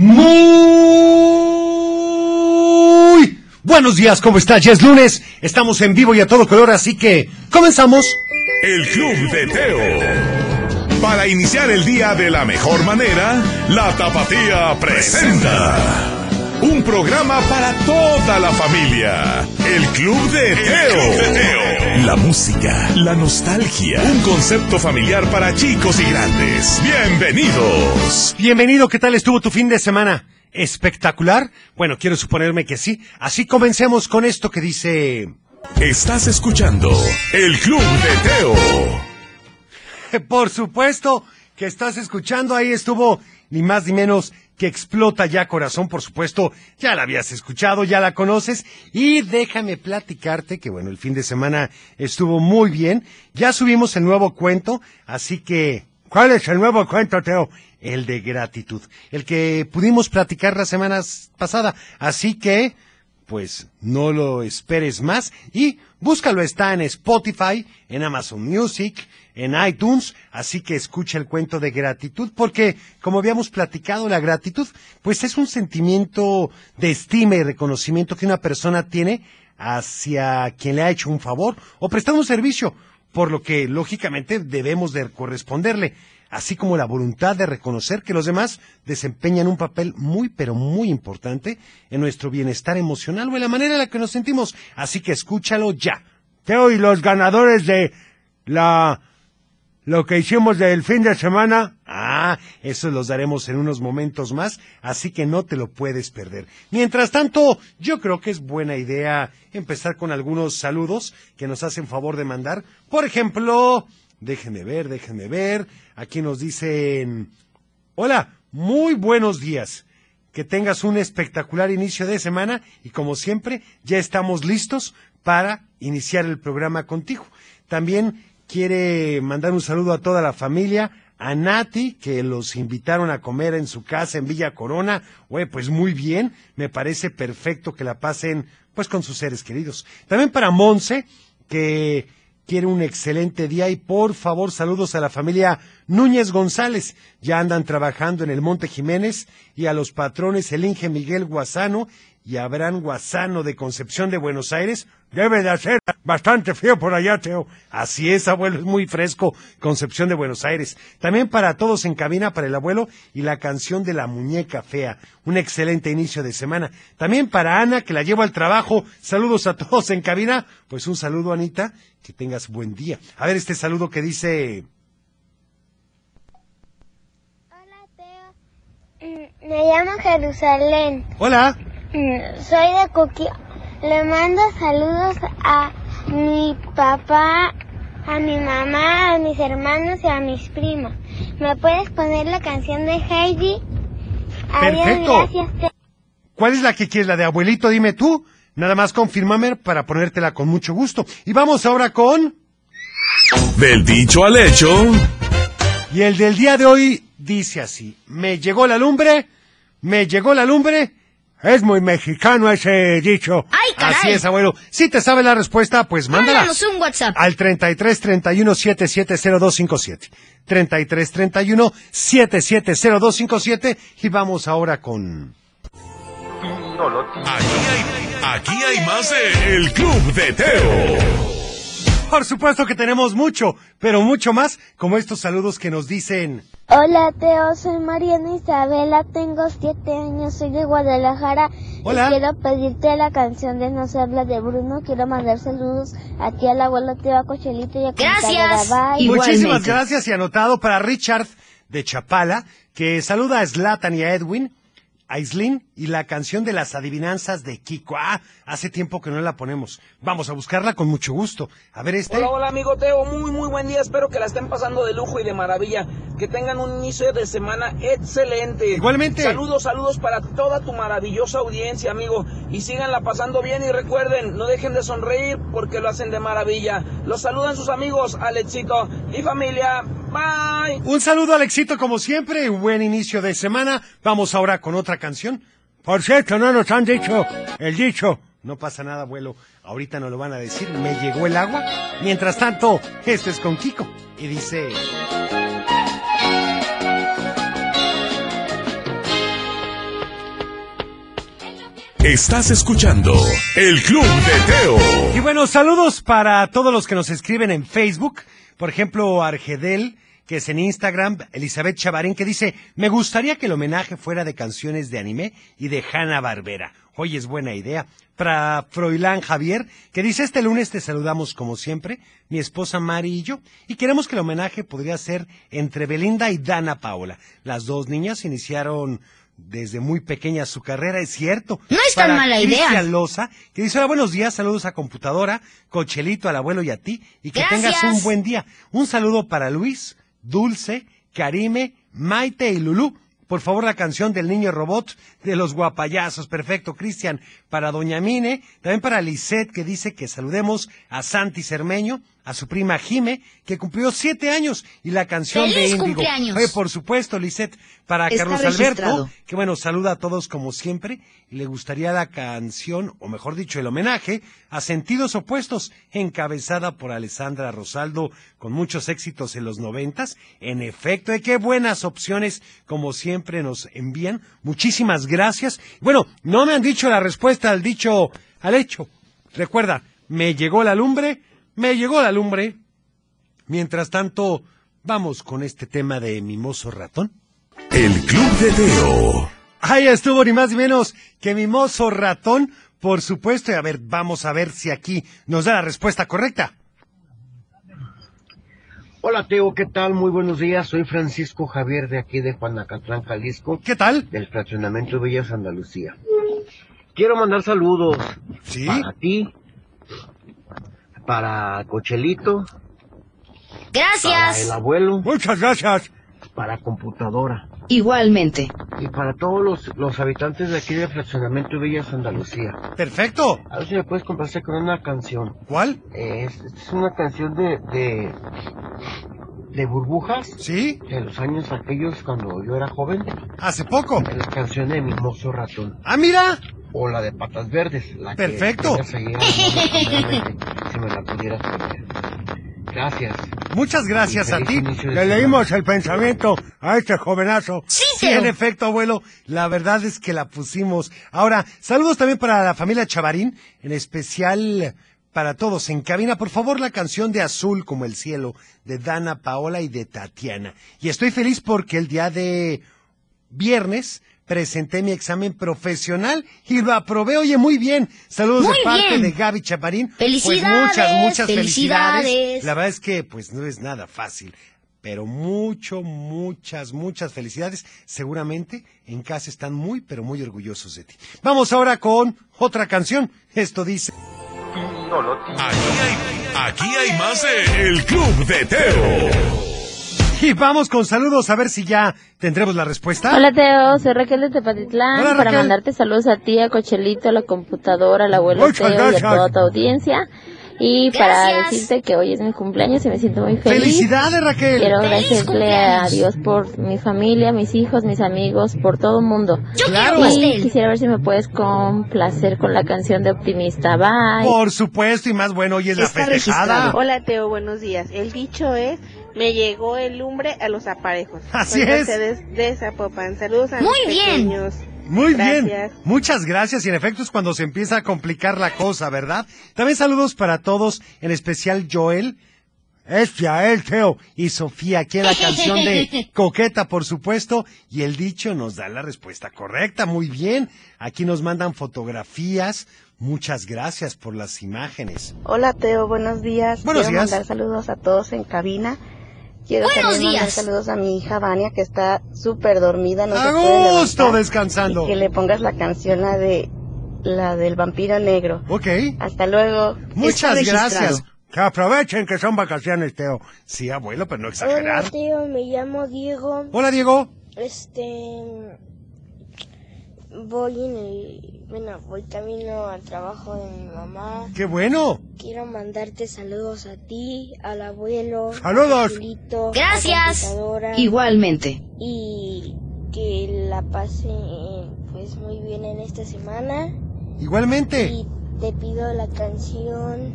Muy buenos días, ¿cómo está? Ya es lunes, estamos en vivo y a todo color, así que comenzamos. El Club de Teo. Para iniciar el día de la mejor manera, la Tapatía presenta. Un programa para toda la familia. El Club de Teo. La música, la nostalgia. Un concepto familiar para chicos y grandes. Bienvenidos. Bienvenido, ¿qué tal estuvo tu fin de semana? ¿Espectacular? Bueno, quiero suponerme que sí. Así comencemos con esto que dice... Estás escuchando El Club de Teo. Por supuesto que estás escuchando, ahí estuvo ni más ni menos que explota ya corazón, por supuesto, ya la habías escuchado, ya la conoces, y déjame platicarte que bueno, el fin de semana estuvo muy bien, ya subimos el nuevo cuento, así que, ¿cuál es el nuevo cuento, Teo? El de gratitud, el que pudimos platicar la semana pasada, así que, pues no lo esperes más y búscalo, está en Spotify, en Amazon Music, en iTunes, así que escucha el cuento de gratitud porque, como habíamos platicado, la gratitud, pues es un sentimiento de estima y reconocimiento que una persona tiene hacia quien le ha hecho un favor o prestado un servicio, por lo que lógicamente debemos de corresponderle así como la voluntad de reconocer que los demás desempeñan un papel muy pero muy importante en nuestro bienestar emocional o en la manera en la que nos sentimos. Así que escúchalo ya. Teo y los ganadores de la lo que hicimos del fin de semana, ah, eso los daremos en unos momentos más, así que no te lo puedes perder. Mientras tanto, yo creo que es buena idea empezar con algunos saludos que nos hacen favor de mandar. Por ejemplo, déjenme ver, déjenme ver. Aquí nos dicen, hola, muy buenos días. Que tengas un espectacular inicio de semana y como siempre, ya estamos listos para iniciar el programa contigo. También quiere mandar un saludo a toda la familia, a Nati, que los invitaron a comer en su casa en Villa Corona. Pues muy bien, me parece perfecto que la pasen pues con sus seres queridos. También para Monse, que quiere un excelente día y por favor saludos a la familia Núñez González. Ya andan trabajando en el Monte Jiménez y a los patrones el Inge Miguel Guasano y Abraham Guasano de Concepción de Buenos Aires. Debe de hacer bastante frío por allá, Teo. Así es, abuelo, es muy fresco. Concepción de Buenos Aires. También para todos en cabina, para el abuelo y la canción de la muñeca fea. Un excelente inicio de semana. También para Ana, que la llevo al trabajo. Saludos a todos en cabina. Pues un saludo, Anita. Que tengas buen día. A ver este saludo que dice... Hola, Teo. Mm, Me llamo Jerusalén. Hola. Soy de Coquio. Le mando saludos a mi papá, a mi mamá, a mis hermanos y a mis primos. ¿Me puedes poner la canción de Heidi? Adiós, Perfecto. gracias. ¿Cuál es la que quieres? ¿La de abuelito? Dime tú. Nada más confírmame para ponértela con mucho gusto. Y vamos ahora con... Del dicho al hecho. Y el del día de hoy dice así. Me llegó la lumbre, me llegó la lumbre. Es muy mexicano ese dicho. ¡Ay, caray! Así es, abuelo. Si te sabe la respuesta, pues mándala. Mándanos un WhatsApp. Al 33 31 770257. 33 31 770257. Y vamos ahora con... Aquí hay, aquí hay más de El Club de Teo. Por supuesto que tenemos mucho, pero mucho más, como estos saludos que nos dicen... Hola, Teo. Soy Mariana Isabela. Tengo siete años. Soy de Guadalajara. Hola. Y quiero pedirte la canción de No se habla de Bruno. Quiero mandar saludos a ti, al abuelo Teo, a Cochelito y a Gracias. Bye. Muchísimas gracias y anotado para Richard de Chapala, que saluda a Slatan y a Edwin, a Islin y la canción de las adivinanzas de Kiko. Ah, hace tiempo que no la ponemos. Vamos a buscarla con mucho gusto. A ver este. Hola, hola amigo Teo, muy muy buen día, espero que la estén pasando de lujo y de maravilla, que tengan un inicio de semana excelente. Igualmente. Saludos, saludos para toda tu maravillosa audiencia, amigo, y síganla pasando bien y recuerden, no dejen de sonreír porque lo hacen de maravilla. Los saludan sus amigos, Alexito y familia. Bye. Un saludo Alexito como siempre, buen inicio de semana. Vamos ahora con otra canción. Por cierto, no nos han dicho el dicho. No pasa nada, abuelo. Ahorita nos lo van a decir. Me llegó el agua. Mientras tanto, esto es con Kiko. Y dice... Estás escuchando El Club de Teo. Y bueno, saludos para todos los que nos escriben en Facebook. Por ejemplo, Argedel, que es en Instagram, Elizabeth Chavarín, que dice, me gustaría que el homenaje fuera de canciones de anime y de Hanna Barbera. Oye, es buena idea. Para Froilán Javier, que dice, este lunes te saludamos como siempre, mi esposa Mari y yo, y queremos que el homenaje podría ser entre Belinda y Dana Paola. Las dos niñas iniciaron desde muy pequeña su carrera, es cierto. No es tan Para mala idea. Cristian Loza, que dice, hola, buenos días, saludos a computadora, Cochelito, al abuelo y a ti, y que Gracias. tengas un buen día. Un saludo para Luis, Dulce, Karime, Maite y Lulú. Por favor, la canción del niño robot de los guapayazos. Perfecto, Cristian. Para Doña Mine, también para Lisette, que dice que saludemos a Santi Cermeño, a su prima Jime, que cumplió siete años, y la canción de ¡Feliz Índigo. Oye, por supuesto, Lisette. Para Está Carlos Alberto, que bueno, saluda a todos como siempre, y le gustaría la canción, o mejor dicho, el homenaje, a Sentidos Opuestos, encabezada por Alessandra Rosaldo, con muchos éxitos en los noventas. En efecto, de qué buenas opciones, como siempre, nos envían. Muchísimas gracias. Bueno, no me han dicho la respuesta al dicho, al hecho. Recuerda, me llegó la lumbre, me llegó la lumbre. Mientras tanto, vamos con este tema de mimoso ratón. El Club de Teo. Ahí estuvo ni más ni menos que mimoso ratón, por supuesto. Y a ver, vamos a ver si aquí nos da la respuesta correcta. Hola Teo, ¿qué tal? Muy buenos días. Soy Francisco Javier de aquí de Juanacatlán, Jalisco, ¿Qué tal? del fraccionamiento Villas Andalucía. Quiero mandar saludos Sí. para ti, para Cochelito, para el Gracias. abuelo, Muchas gracias. para computadora Igualmente. y para todos los, los habitantes de aquí del fraccionamiento Villas Andalucía. Perfecto. A ver si me puedes complacer con una canción. ¿Cuál? Eh, Es, es una canción de, de, de burbujas ¿Sí? de los años aquellos cuando yo era joven. Hace poco. La canción de Mimoso Ratón. Ah, mira. O la de Patas Verdes. La que Perfecto. me la pudieras poner. Gracias. Muchas gracias a ti. Le semana. leímos el pensamiento a este jovenazo. Sí, Sí, en efecto, abuelo. La verdad es que la pusimos. Ahora, saludos también para la familia Chavarín, en especial para todos. En cabina, por favor, la canción de Azul como el cielo, de Dana Paola y de Tatiana. Y estoy feliz porque el día de viernes presenté mi examen profesional y lo aprobé, oye, muy bien. Saludos Muy de parte bien. de Gaby Chaparín. Felicidades, Pues muchas, muchas felicidades. felicidades. La verdad es que pues no es nada fácil. Pero mucho, muchas, muchas felicidades. Seguramente en casa están muy, pero muy orgullosos de ti. Vamos ahora con otra canción. Esto dice. Aquí hay, aquí hay más de El Club de Teo. Y vamos con saludos a ver si ya tendremos la respuesta. Hola Teo, soy Raquel de Tepatitlán Hola, para Raquel. mandarte saludos a ti, a Cochelito, a la computadora, al abuelo Teo y a toda tu audiencia. Y para Gracias. decirte que hoy es mi cumpleaños y me siento muy feliz. Felicidades, Raquel. Quiero ¡Feliz agradecerle a! Dios por mi familia, mis hijos, mis amigos, por todo el mundo. Yo Claro. quiero Y quisiera ver si me puedes complacer con la canción de Optimista. Bye. Por supuesto, y más bueno, hoy es la festejada. registrado. Hola Teo, buenos días. El dicho es, me llegó el lumbre a los aparejos. Así Soy es. De Zapopan. Saludos a Muy mis bien. pequeños. Muy bien. Muchas gracias. Y en efecto es cuando se empieza a complicar la cosa, ¿verdad? También saludos para todos, en especial Joel. Es Yael, Teo y Sofía, aquí en la canción de Coqueta, por supuesto, y el dicho nos da la respuesta correcta, muy bien. Aquí nos mandan fotografías, muchas gracias por las imágenes. Hola Teo, buenos días. Buenos Quiero días. mandar saludos a todos en cabina. Quiero Buenos también mandar días. saludos a mi hija Vania que está súper dormida, no a se gusto descansando. Y que le pongas la canción la de la del vampiro negro. Ok, Hasta luego. muchas gracias. Que aprovechen que son vacaciones, Teo. Sí, abuelo, pero no exagerar. tío, me llamo Diego. Hola, Diego. Este voy en el bueno, voy camino al trabajo de mi mamá. Qué bueno. Quiero mandarte saludos a ti, al abuelo, Saludos. Gracias. a Igualmente. y que la pase pues muy bien en esta semana Igualmente. y te pido la canción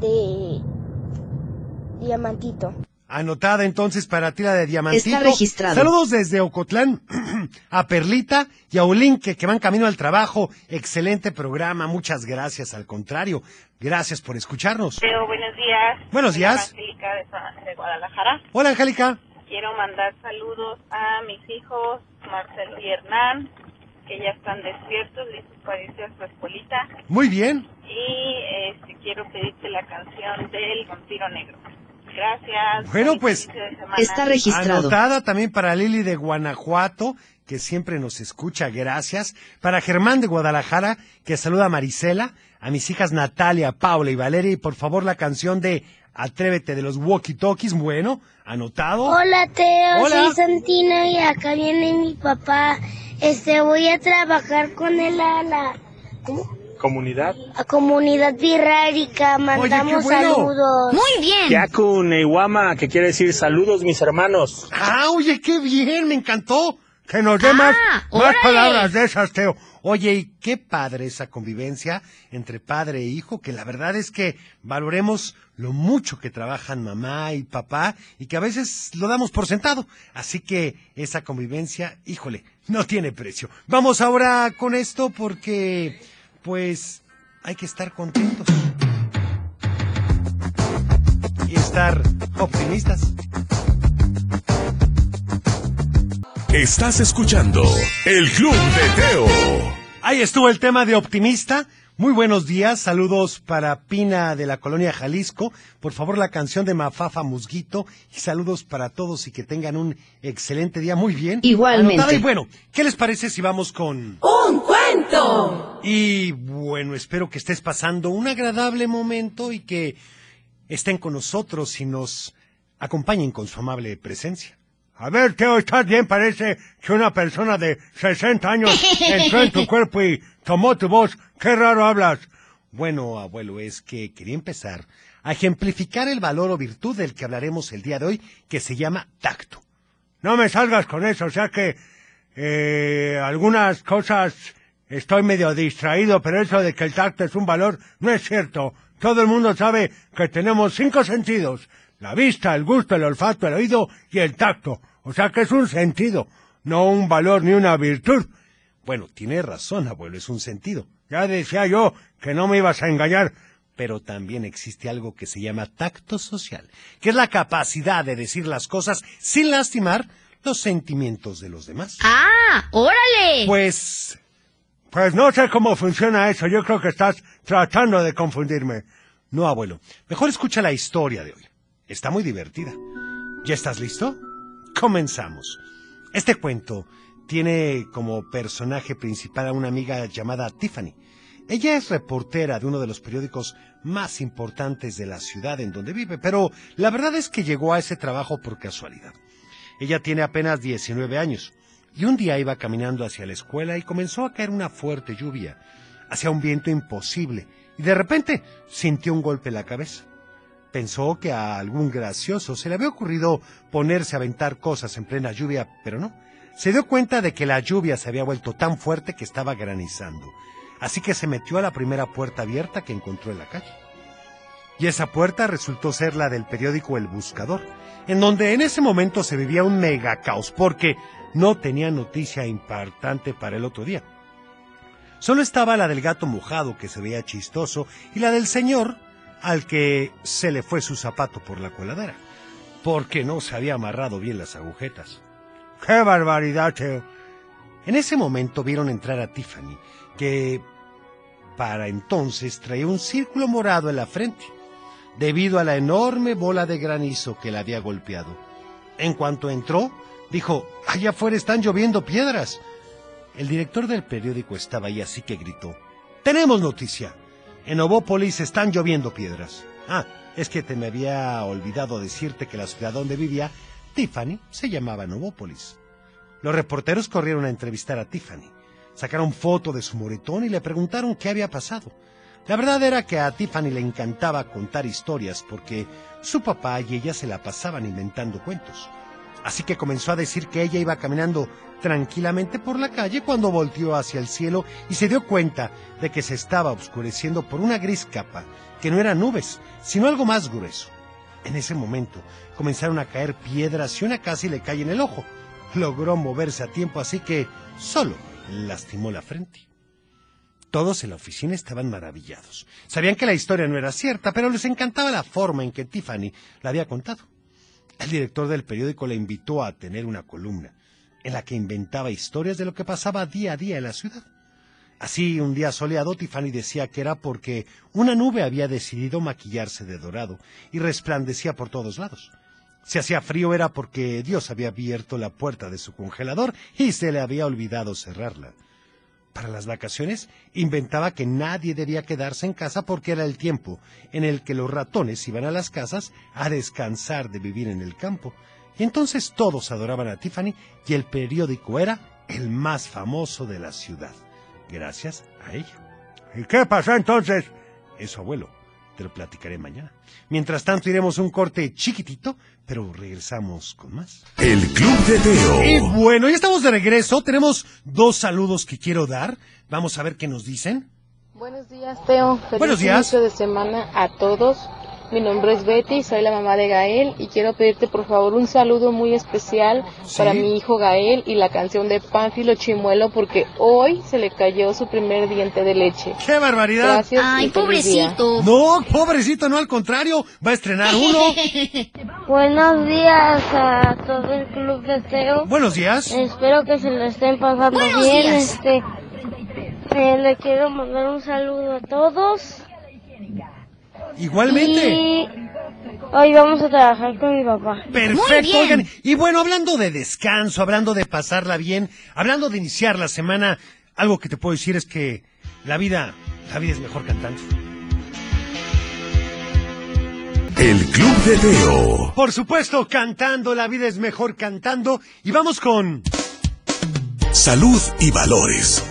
de Diamantito. Anotada entonces para ti la de Diamantito. Está registrado. Saludos desde Ocotlán, a Perlita y a Olinque que van camino al trabajo. Excelente programa, muchas gracias. Al contrario, gracias por escucharnos. Buenos días. Buenos días. Angélica de Guadalajara. Hola, Angélica. Quiero mandar saludos a mis hijos, Marcelo y Hernán, que ya están despiertos, listos para irse a su escuelita. Muy bien. Y este, quiero pedirte la canción del Vampiro Negro. Gracias. Bueno, pues, de semana. Anotada también para Lili de Guanajuato, que siempre nos escucha, gracias. Para Germán de Guadalajara, que saluda a Marisela. A mis hijas Natalia, Paula y Valeria. Y por favor la canción de Atrévete de los Walkie Talkies. Bueno, anotado. Hola Teo, Hola. soy Santino y acá viene mi papá. Este, voy a trabajar con él a la ¿cómo? Comunidad. a comunidad birrárica. Mandamos bueno. saludos. Muy bien. Yaku Neiwama, que quiere decir saludos, mis hermanos. Ah, oye, qué bien, me encantó. Que nos dé más, más órale. palabras de esas, Teo. Oye, y qué padre esa convivencia entre padre e hijo, que la verdad es que valoremos lo mucho que trabajan mamá y papá y que a veces lo damos por sentado. Así que esa convivencia, híjole, no tiene precio. Vamos ahora con esto porque, pues, hay que estar contentos. Y estar optimistas. Estás escuchando El Club de Teo. Ahí estuvo el tema de optimista. Muy buenos días, saludos para Pina de la colonia Jalisco. Por favor, la canción de Mafafa Musguito. Y saludos para todos y que tengan un excelente día. Muy bien. Igualmente. Anotada. Y bueno, ¿qué les parece si vamos con... Y bueno, espero que estés pasando un agradable momento y que estén con nosotros y nos acompañen con su amable presencia. A ver, Teo, estás bien. Parece que una persona de 60 años entró en tu cuerpo y tomó tu voz. Qué raro hablas. Bueno, abuelo, es que quería empezar a ejemplificar el valor o virtud del que hablaremos el día de hoy, que se llama tacto. No me salgas con eso, o sea que eh, algunas cosas estoy medio distraído, pero eso de que el tacto es un valor no es cierto. Todo el mundo sabe que tenemos cinco sentidos. La vista, el gusto, el olfato, el oído y el tacto. O sea que es un sentido, no un valor ni una virtud. Bueno, tiene razón, abuelo, es un sentido. Ya decía yo que no me ibas a engañar. Pero también existe algo que se llama tacto social, que es la capacidad de decir las cosas sin lastimar los sentimientos de los demás. ¡Ah! ¡Órale! Pues... Pues no sé cómo funciona eso. Yo creo que estás tratando de confundirme. No, abuelo. Mejor escucha la historia de hoy. Está muy divertida. ¿Ya estás listo? Comenzamos. Este cuento tiene como personaje principal a una amiga llamada Tiffany. Ella es reportera de uno de los periódicos más importantes de la ciudad en donde vive, pero la verdad es que llegó a ese trabajo por casualidad. Ella tiene apenas 19 años y un día iba caminando hacia la escuela y comenzó a caer una fuerte lluvia. Hacía un viento imposible y de repente sintió un golpe en la cabeza. Pensó que a algún gracioso se le había ocurrido ponerse a aventar cosas en plena lluvia, pero no. Se dio cuenta de que la lluvia se había vuelto tan fuerte que estaba granizando. Así que se metió a la primera puerta abierta que encontró en la calle. Y esa puerta resultó ser la del periódico El Buscador, en donde en ese momento se vivía un mega caos porque no tenía noticia importante para el otro día. Solo estaba la del gato mojado que se veía chistoso y la del señor al que se le fue su zapato por la coladera, porque no se había amarrado bien las agujetas. ¡Qué barbaridad, Teo! En ese momento vieron entrar a Tiffany, que para entonces traía un círculo morado en la frente, debido a la enorme bola de granizo que la había golpeado. En cuanto entró, dijo, allá afuera están lloviendo piedras. El director del periódico estaba ahí, así que gritó, Tenemos noticia. En Ovópolis están lloviendo piedras. Ah, es que te me había olvidado decirte que la ciudad donde vivía Tiffany se llamaba Novópolis. Los reporteros corrieron a entrevistar a Tiffany. Sacaron foto de su moretón y le preguntaron qué había pasado. La verdad era que a Tiffany le encantaba contar historias porque su papá y ella se la pasaban inventando cuentos. Así que comenzó a decir que ella iba caminando tranquilamente por la calle cuando volteó hacia el cielo y se dio cuenta de que se estaba oscureciendo por una gris capa, que no eran nubes, sino algo más grueso. En ese momento comenzaron a caer piedras y una casi le cae en el ojo. logró moverse a tiempo, así que solo lastimó la frente. Todos en la oficina estaban maravillados. Sabían que la historia no era cierta, pero les encantaba la forma en que Tiffany la había contado. El director del periódico la invitó a tener una columna en la que inventaba historias de lo que pasaba día a día en la ciudad. Así, un día soleado, Tiffany decía que era porque una nube había decidido maquillarse de dorado y resplandecía por todos lados. Si hacía frío era porque Dios había abierto la puerta de su congelador y se le había olvidado cerrarla. Para las vacaciones, inventaba que nadie debía quedarse en casa porque era el tiempo en el que los ratones iban a las casas a descansar de vivir en el campo. Y entonces todos adoraban a Tiffany y el periódico era el más famoso de la ciudad, gracias a ella. ¿Y qué pasó entonces? Eso, abuelo, te lo platicaré mañana. Mientras tanto, iremos un corte chiquitito, pero regresamos con más. El Club de Teo. Y bueno, ya estamos de regreso. Tenemos dos saludos que quiero dar. Vamos a ver qué nos dicen. Buenos días, Teo. Feliz Buenos días. inicio de semana a todos. Mi nombre es Betty, soy la mamá de Gael y quiero pedirte por favor un saludo muy especial Sí. para mi hijo Gael y la canción de Pánfilo Chimuelo porque hoy se le cayó su primer diente de leche. ¡Qué barbaridad! Gracias. y feliz día. No, pobrecito, no, al contrario. Va a estrenar uno. Buenos días a todo el club de Teo. Buenos días. Espero que se lo estén pasando Buenos bien. días. Este, eh, le quiero mandar un saludo a todos. Igualmente. Y hoy vamos a trabajar con mi papá. Perfecto, oigan. Y bueno, hablando de descanso, hablando de pasarla bien, hablando de iniciar la semana, algo que te puedo decir es que la vida, la vida es mejor cantando. El Club de Teo. Por supuesto, cantando, la vida es mejor cantando. Y vamos con... Salud y valores.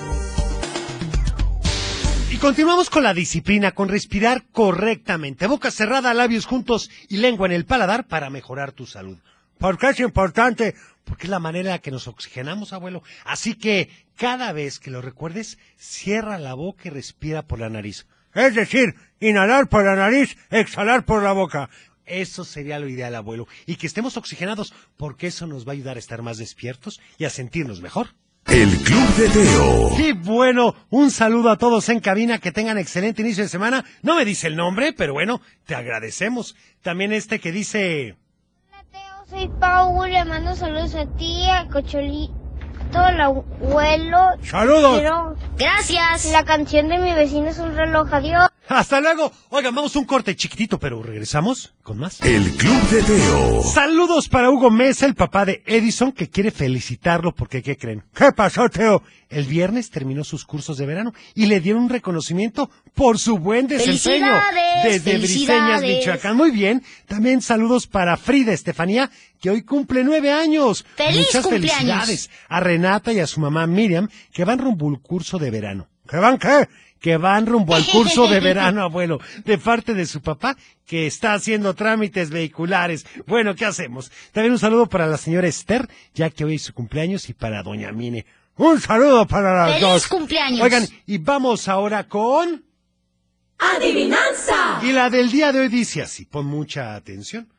Continuamos con la disciplina, con respirar correctamente, boca cerrada, labios juntos y lengua en el paladar para mejorar tu salud. ¿Por qué es importante? Porque es la manera en la que nos oxigenamos, abuelo. Así que cada vez que lo recuerdes, cierra la boca y respira por la nariz. Es decir, inhalar por la nariz, exhalar por la boca. Eso sería lo ideal, abuelo. Y que estemos oxigenados, porque eso nos va a ayudar a estar más despiertos y a sentirnos mejor. El Club de Teo. Y bueno, un saludo a todos en cabina, que tengan excelente inicio de semana. No me dice el nombre, pero bueno, te agradecemos. También este que dice... Soy Paul, le mando saludos a ti, a Cocholito, al abuelo. ¡Saludos! Quiero- Gracias. La canción de mi vecino es un reloj, adiós. Hasta luego. Oigan, vamos a un corte chiquitito, pero regresamos con más. El Club de Teo. Saludos para Hugo Mesa, el papá de Edison, que quiere felicitarlo porque, ¿qué creen? ¿Qué pasó, Teo? El viernes terminó sus cursos de verano y le dieron un reconocimiento por su buen desempeño. ¡Felicidades! Desde Briseñas, ¡Felicidades! Michoacán. Muy bien. También saludos para Frida Estefanía, que hoy cumple nueve años. ¡Feliz Muchas cumpleaños! felicidades. A Renata y a su mamá Miriam, que van rumbo al curso de verano. ¿Que van qué? Que van rumbo al curso de verano, abuelo, de parte de su papá, que está haciendo trámites vehiculares. Bueno, ¿qué hacemos? También un saludo para la señora Esther, ya que hoy es su cumpleaños, y para doña Mine. Un saludo para las ¡Feliz dos. cumpleaños! Oigan, y vamos ahora con... ¡Adivinanza! Y la del día de hoy dice así, pon mucha atención.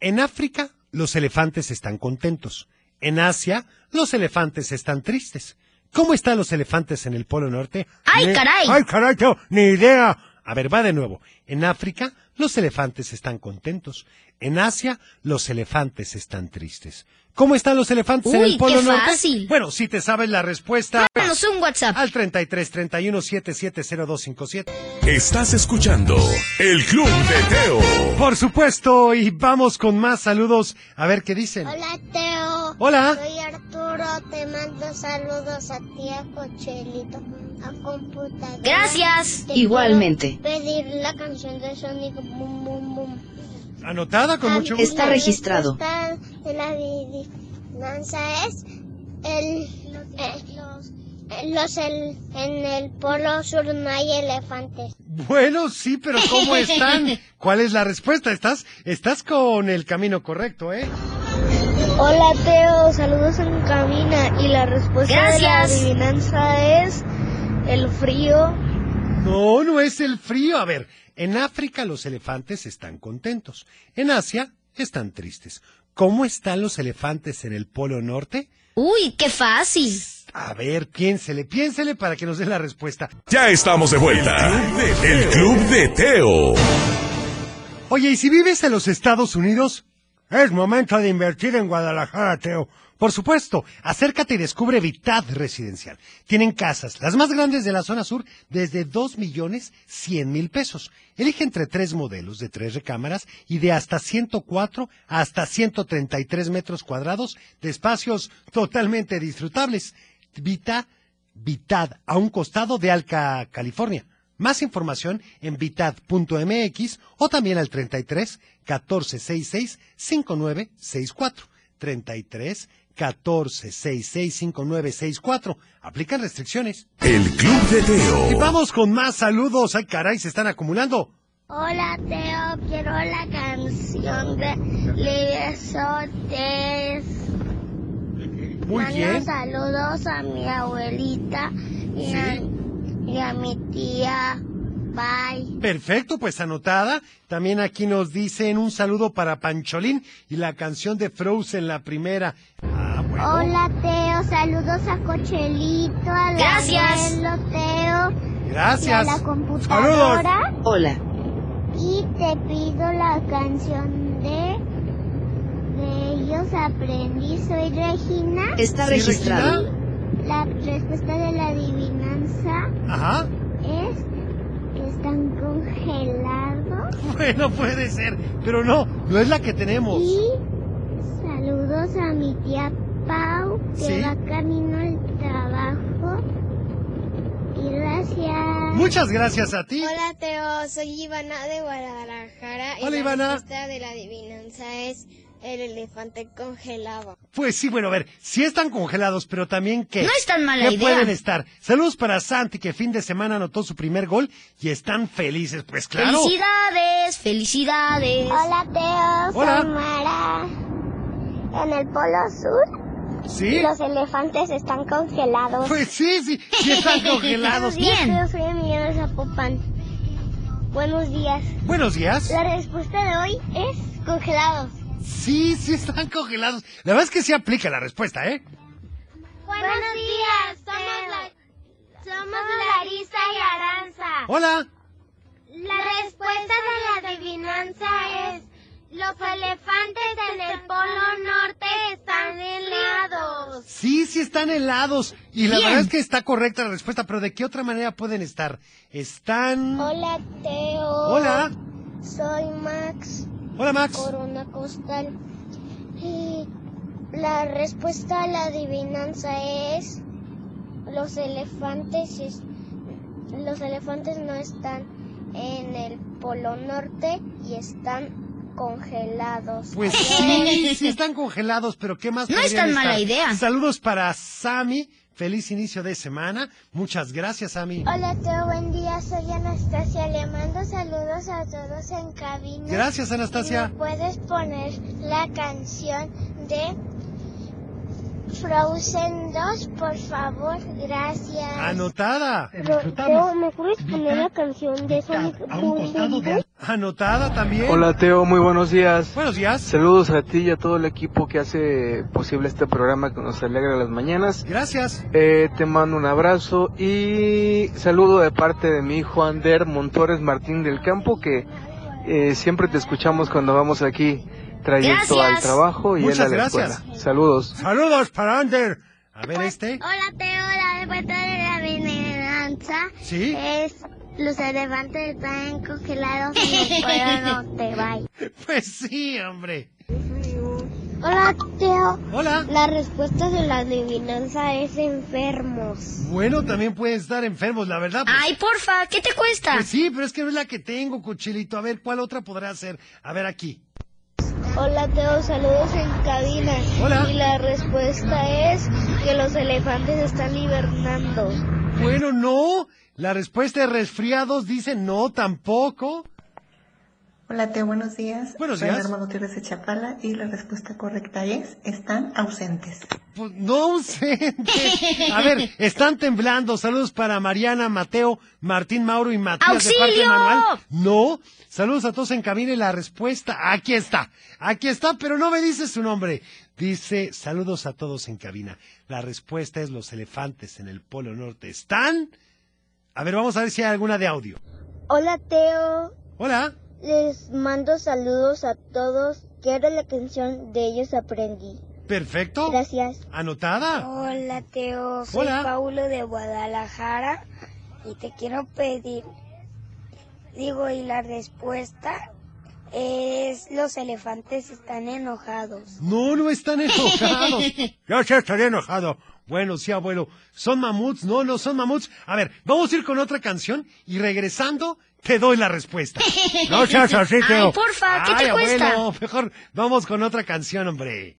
En África, los elefantes están contentos. En Asia, los elefantes están tristes. ¿Cómo están los elefantes en el Polo Norte? ¡Ay, Ni- caray! ¡Ay, caray! Ni idea. A ver, va de nuevo. En África, los elefantes están contentos. En Asia, los elefantes están tristes. ¿Cómo están los elefantes en Uy, el Polo qué Norte? fácil. Bueno, si te sabes la respuesta... Mándanos un WhatsApp. Al 33 31 770257. Estás escuchando El Club de Teo. Por supuesto, y vamos con más saludos. A ver qué dicen. Hola, Teo. Hola. Soy Arturo, te mando saludos a ti, a Cochelito, a computadora. Gracias. Te Igualmente. Pedir la canción de Sonic Boom Boom Boom. Anotada con mucho gusto. Está La registrado. respuesta de la adivinanza es el, eh, los el, en el polo sur no hay elefantes. Bueno, sí, pero ¿cómo están? ¿Cuál es la respuesta? Estás, estás con el camino correcto, ¿eh? Hola Teo, saludos en cabina y la respuesta de la adivinanza es el frío. No, no es el frío. A ver, en África los elefantes están contentos. En Asia están tristes. ¿Cómo están los elefantes en el Polo Norte? Uy, qué fácil. A ver, piénsele, piénsele para que nos dé la respuesta. Ya estamos de vuelta. El Club de Teo. Oye, ¿y si vives en los Estados Unidos? Es momento de invertir en Guadalajara, Teo. Por supuesto, acércate y descubre Vitad Residencial. Tienen casas, las más grandes de la zona sur, desde dos millones cien mil pesos. Elige entre tres modelos de tres recámaras y de hasta 104 hasta 133 metros cuadrados de espacios totalmente disfrutables. Vita, Vitad, a un costado de Alca, California. Más información en vitad.mx o también al 33 14 66 5964. 33 14 66 5964. Aplican restricciones. El Club de Teo. Y vamos con más saludos. Ay, caray, se están acumulando. Hola Teo, quiero la canción de Libersotes. Muy Mando bien. saludos a mi abuelita y, a, y a mi tía. Bye. Perfecto, pues anotada. También aquí nos dicen un saludo para Pancholín y la canción de Frozen, la primera. Bueno. Hola Teo, saludos a Cochelito, al Gracias. abuelo Teo. Gracias. Y a la computadora. Hola. Y te pido la canción de de ellos aprendí. Soy Regina. Está ¿Sí, registrado. Regina? La respuesta de la adivinanza Ajá. es que están congelados. Bueno, puede ser, pero no, no es la que tenemos. Y saludos a mi tía Pau, que Sí. va camino al trabajo. Y gracias. Muchas gracias a ti. Hola Teo, soy Ivana de Guadalajara. Hola, la Ivana. respuesta de la adivinanza es el elefante congelado. Pues sí, bueno, a ver, sí están congelados, pero también que... No es tan mala ¿Qué idea. pueden estar? Saludos para Santi, que fin de semana anotó su primer gol y están felices, pues claro. Felicidades, felicidades. Hola Teo, Hola. soy Mara. En el Polo Sur, ¿Sí? los elefantes están congelados. Pues sí, sí, sí están congelados. Bien. Teo, soy Emiliano Zapopan. Buenos días. Buenos días. La respuesta de hoy es congelados. Sí, sí están congelados. La verdad es que sí aplica la respuesta, ¿eh? Buenos días, somos, somos Larisa y Aranza. Hola. La respuesta de la adivinanza es los elefantes en el Polo Norte están helados. Sí, sí están helados. Y la Bien. verdad es que está correcta la respuesta, pero ¿de qué otra manera pueden estar? Están... Hola Teo. Hola. Soy Max Hola, Max. Corona Costal. Y la respuesta a la adivinanza es los elefantes es- los elefantes no están en el Polo Norte y están congelados. Pues sí, sí están congelados, pero ¿qué más No es tan mala idea. Saludos para Sami. Feliz inicio de semana. Muchas gracias, Sami. Hola Teo, buen día. Soy Anastasia. Le mando saludos a todos en cabina. Gracias, Anastasia. ¿Me puedes poner la canción de Frozen 2, por favor? Gracias. Anotada. Teo, ¿me puedes poner la canción de Sonic Boom Boom? Anotada también. Hola Teo, muy buenos días. Buenos días. Saludos a ti y a todo el equipo que hace posible este programa que nos alegra las mañanas. Gracias. Eh, te mando un abrazo y saludo de parte de mi hijo Ander Montores Martín del Campo que eh, siempre te escuchamos cuando vamos aquí trayecto Gracias. al trabajo y él Muchas a la gracias. escuela. Saludos. Saludos para Ander. A ver este. Hola Teo, la respuesta de la adivinanza ¿Sí? es los elefantes están congelados el Polo Norte. Bye. Pues sí, hombre. Hola Teo. Hola. La respuesta de la adivinanza es enfermos. Bueno, también pueden estar enfermos, la verdad. pues- Ay, porfa, ¿qué te cuesta? Pues sí, pero es que no es la que tengo, Cochilito. A ver, ¿cuál otra podrá ser? A ver aquí. Hola Teo, saludos en cabina. Hola. Y la respuesta es que los elefantes están hibernando. Bueno, no. La respuesta de resfriados dice no, tampoco. Hola Teo, buenos días. Buenos Soy días. Norma Gutiérrez de Chapala y la respuesta correcta es, están ausentes. Pues no ausente. A ver, están temblando. Saludos para Mariana, Mateo, Martín, Mauro y Matías de parte de ¡Auxilio! Manuel. No. Saludos a todos en cabina y la respuesta. Aquí está. Aquí está, pero no me dice su nombre. Dice, saludos a todos en cabina. La respuesta es los elefantes en el Polo Norte. ¿Están? A ver, vamos a ver si hay alguna de audio. Hola Teo, Hola. Les mando saludos a todos. Quiero la canción de ellos aprendí. Perfecto. Gracias. Anotada. Hola Teo, soy Hola. Paulo de Guadalajara y te quiero pedir, digo, y la respuesta es los elefantes están enojados. No, no están enojados. Yo sí estaría enojado. Bueno, sí, abuelo. ¿Son mamuts? No, no son mamuts. A ver, vamos a ir con otra canción y regresando te doy la respuesta. No seas así, Ay, porfa, ¿qué te Ay, cuesta? abuelo, mejor vamos con otra canción, hombre.